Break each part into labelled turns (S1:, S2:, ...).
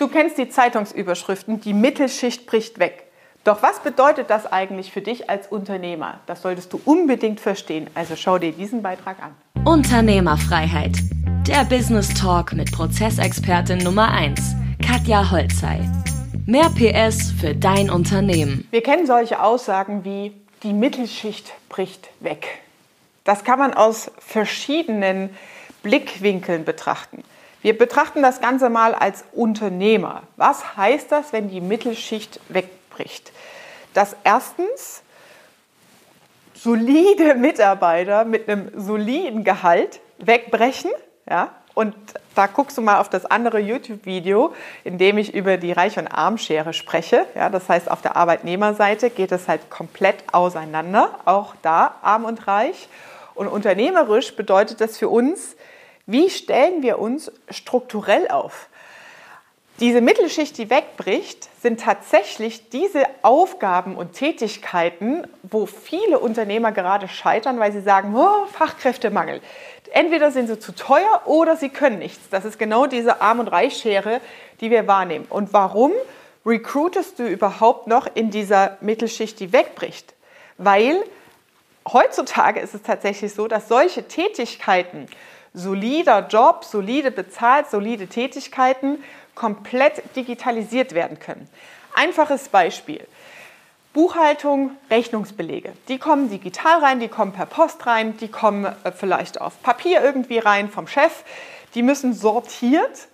S1: Du kennst die Zeitungsüberschriften, die Mittelschicht bricht weg. Doch was bedeutet das eigentlich für dich als Unternehmer? Das solltest du unbedingt verstehen. Also schau dir diesen Beitrag an.
S2: Unternehmerfreiheit. Der Business Talk mit Prozessexpertin Nummer 1, Katja Holzei. Mehr PS für dein Unternehmen.
S1: Wir kennen solche Aussagen wie die Mittelschicht bricht weg. Das kann man aus verschiedenen Blickwinkeln betrachten. Wir betrachten das Ganze mal als Unternehmer. Was heißt das, wenn die Mittelschicht wegbricht? Dass erstens solide Mitarbeiter mit einem soliden Gehalt wegbrechen, ja, und da guckst du mal auf das andere YouTube-Video, in dem ich über die Reich- und Armschere spreche. Ja, das heißt, auf der Arbeitnehmerseite geht es halt komplett auseinander, auch da arm und reich. Und unternehmerisch bedeutet das für uns, wie stellen wir uns strukturell auf? Diese Mittelschicht, die wegbricht, sind tatsächlich diese Aufgaben und Tätigkeiten, wo viele Unternehmer gerade scheitern, weil sie sagen, oh, Fachkräftemangel. Entweder sind sie zu teuer oder sie können nichts. Das ist genau diese Arm- und Reichschere, die wir wahrnehmen. Und warum recruitest du überhaupt noch in dieser Mittelschicht, die wegbricht? Weil heutzutage ist es tatsächlich so, dass solche Tätigkeiten, solider Job, solide bezahlt, solide Tätigkeiten komplett digitalisiert werden können. Einfaches Beispiel. Buchhaltung, Rechnungsbelege. Die kommen digital rein, die kommen per Post rein, die kommen äh, vielleicht auf Papier irgendwie rein vom Chef. Die müssen sortiert,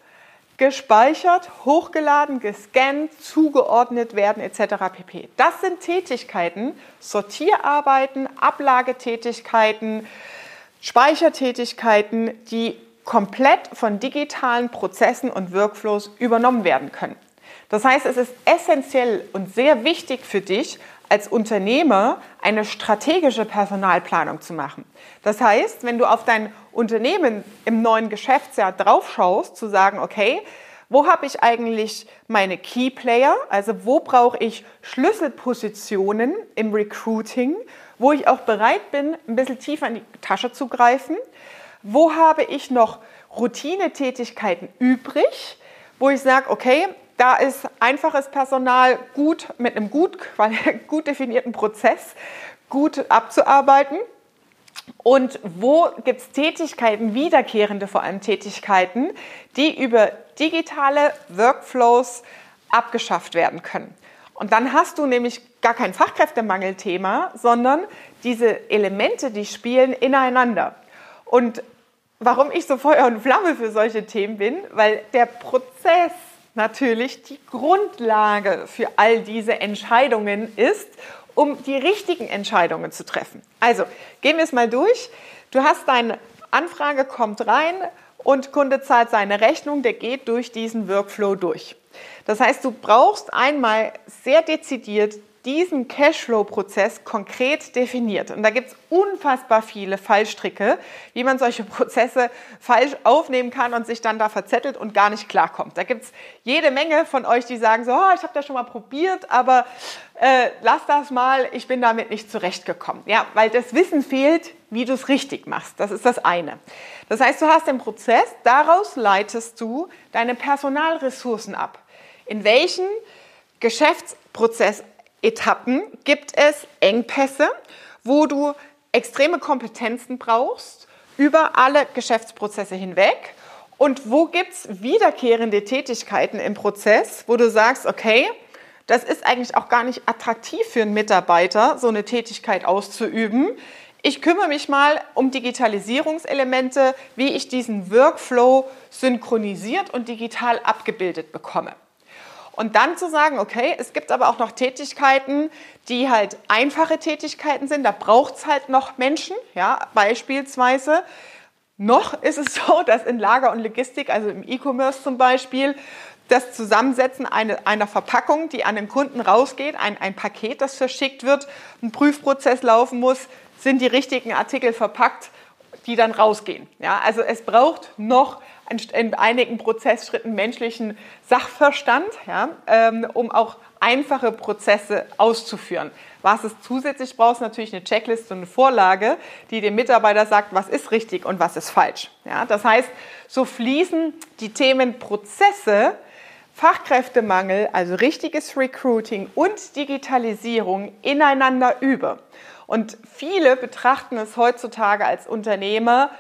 S1: gespeichert, hochgeladen, gescannt, zugeordnet werden etc. pp. Das sind Tätigkeiten, Sortierarbeiten, Ablagetätigkeiten, Speichertätigkeiten, die komplett von digitalen Prozessen und Workflows übernommen werden können. Das heißt, es ist essentiell und sehr wichtig für dich als Unternehmer eine strategische Personalplanung zu machen. Das heißt, wenn du auf dein Unternehmen im neuen Geschäftsjahr draufschaust, zu sagen, okay, wo habe ich eigentlich meine Key Player? Also wo brauche ich Schlüsselpositionen im Recruiting wo ich auch bereit bin, ein bisschen tiefer in die Tasche zu greifen. Wo habe ich noch Routinetätigkeiten übrig, wo ich sage, okay, da ist einfaches Personal gut mit einem gut, gut definierten Prozess gut abzuarbeiten. Und wo gibt es Tätigkeiten, wiederkehrende vor allem Tätigkeiten, die über digitale Workflows abgeschafft werden können. Und dann hast du nämlich gar kein Fachkräftemangelthema, sondern diese Elemente, die spielen ineinander. Und warum ich so Feuer und Flamme für solche Themen bin, weil der Prozess natürlich die Grundlage für all diese Entscheidungen ist, um die richtigen Entscheidungen zu treffen. Also, gehen wir es mal durch. Du hast deine Anfrage, kommt rein und Kunde zahlt seine Rechnung, der geht durch diesen Workflow durch. Das heißt, du brauchst einmal sehr dezidiert diesen Cashflow-Prozess konkret definiert. Und da gibt es unfassbar viele Fallstricke, wie man solche Prozesse falsch aufnehmen kann und sich dann da verzettelt und gar nicht klarkommt. Da gibt es jede Menge von euch, die sagen so, oh, ich habe das schon mal probiert, aber äh, lass das mal, ich bin damit nicht zurechtgekommen. Ja, weil das Wissen fehlt, wie du es richtig machst. Das ist das eine. Das heißt, du hast den Prozess, daraus leitest du deine Personalressourcen ab. In welchen Geschäftsprozessetappen gibt es Engpässe, wo du extreme Kompetenzen brauchst über alle Geschäftsprozesse hinweg? Und wo gibt es wiederkehrende Tätigkeiten im Prozess, wo du sagst, okay, das ist eigentlich auch gar nicht attraktiv für einen Mitarbeiter, so eine Tätigkeit auszuüben. Ich kümmere mich mal um Digitalisierungselemente, wie ich diesen Workflow synchronisiert und digital abgebildet bekomme. Und dann zu sagen, okay, es gibt aber auch noch Tätigkeiten, die halt einfache Tätigkeiten sind, da braucht es halt noch Menschen, ja, beispielsweise. Noch ist es so, dass in Lager und Logistik, also im E-Commerce zum Beispiel, das Zusammensetzen eine, einer Verpackung, die an den Kunden rausgeht, ein, ein Paket, das verschickt wird, ein Prüfprozess laufen muss, sind die richtigen Artikel verpackt, die dann rausgehen. Ja, also es braucht noch in einigen Prozessschritten menschlichen Sachverstand, ja, ähm, um auch einfache Prozesse auszuführen. Was es zusätzlich braucht, ist natürlich eine Checkliste und eine Vorlage, die dem Mitarbeiter sagt, was ist richtig und was ist falsch. Ja, das heißt, so fließen die Themen Prozesse Fachkräftemangel, also richtiges Recruiting und Digitalisierung ineinander über. Und viele betrachten es heutzutage als Unternehmer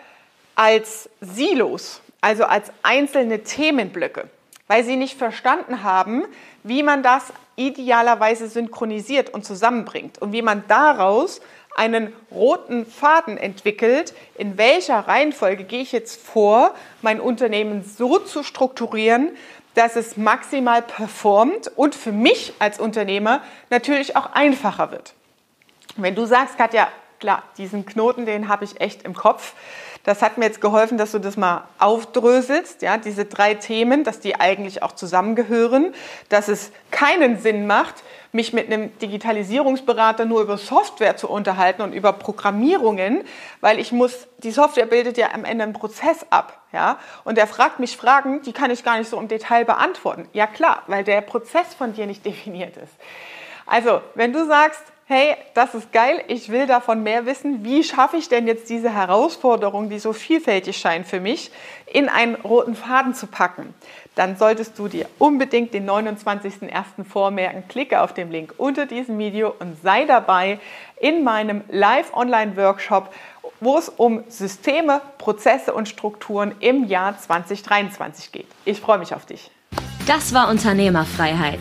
S1: als Silos, also als einzelne Themenblöcke, weil sie nicht verstanden haben, wie man das idealerweise synchronisiert und zusammenbringt und wie man daraus einen roten Faden entwickelt, in welcher Reihenfolge gehe ich jetzt vor, mein Unternehmen so zu strukturieren, dass es maximal performt und für mich als Unternehmer natürlich auch einfacher wird. Wenn du sagst, Katja, klar, diesen Knoten, den habe ich echt im Kopf. Das hat mir jetzt geholfen, dass du das mal aufdröselst, ja, diese drei Themen, dass die eigentlich auch zusammengehören, dass es keinen Sinn macht, mich mit einem Digitalisierungsberater nur über Software zu unterhalten und über Programmierungen, weil ich muss, die Software bildet ja am Ende einen Prozess ab, ja, und er fragt mich Fragen, die kann ich gar nicht so im Detail beantworten. Ja klar, weil der Prozess von dir nicht definiert ist. Also, wenn du sagst, hey, das ist geil, ich will davon mehr wissen, wie schaffe ich denn jetzt diese Herausforderung, die so vielfältig scheint für mich, in einen roten Faden zu packen, dann solltest du dir unbedingt den 29.01. vormerken. Klicke auf den Link unter diesem Video und sei dabei in meinem Live-Online-Workshop, wo es um Systeme, Prozesse und Strukturen im Jahr 2023 geht. Ich freue mich auf dich.
S2: Das war Unternehmerfreiheit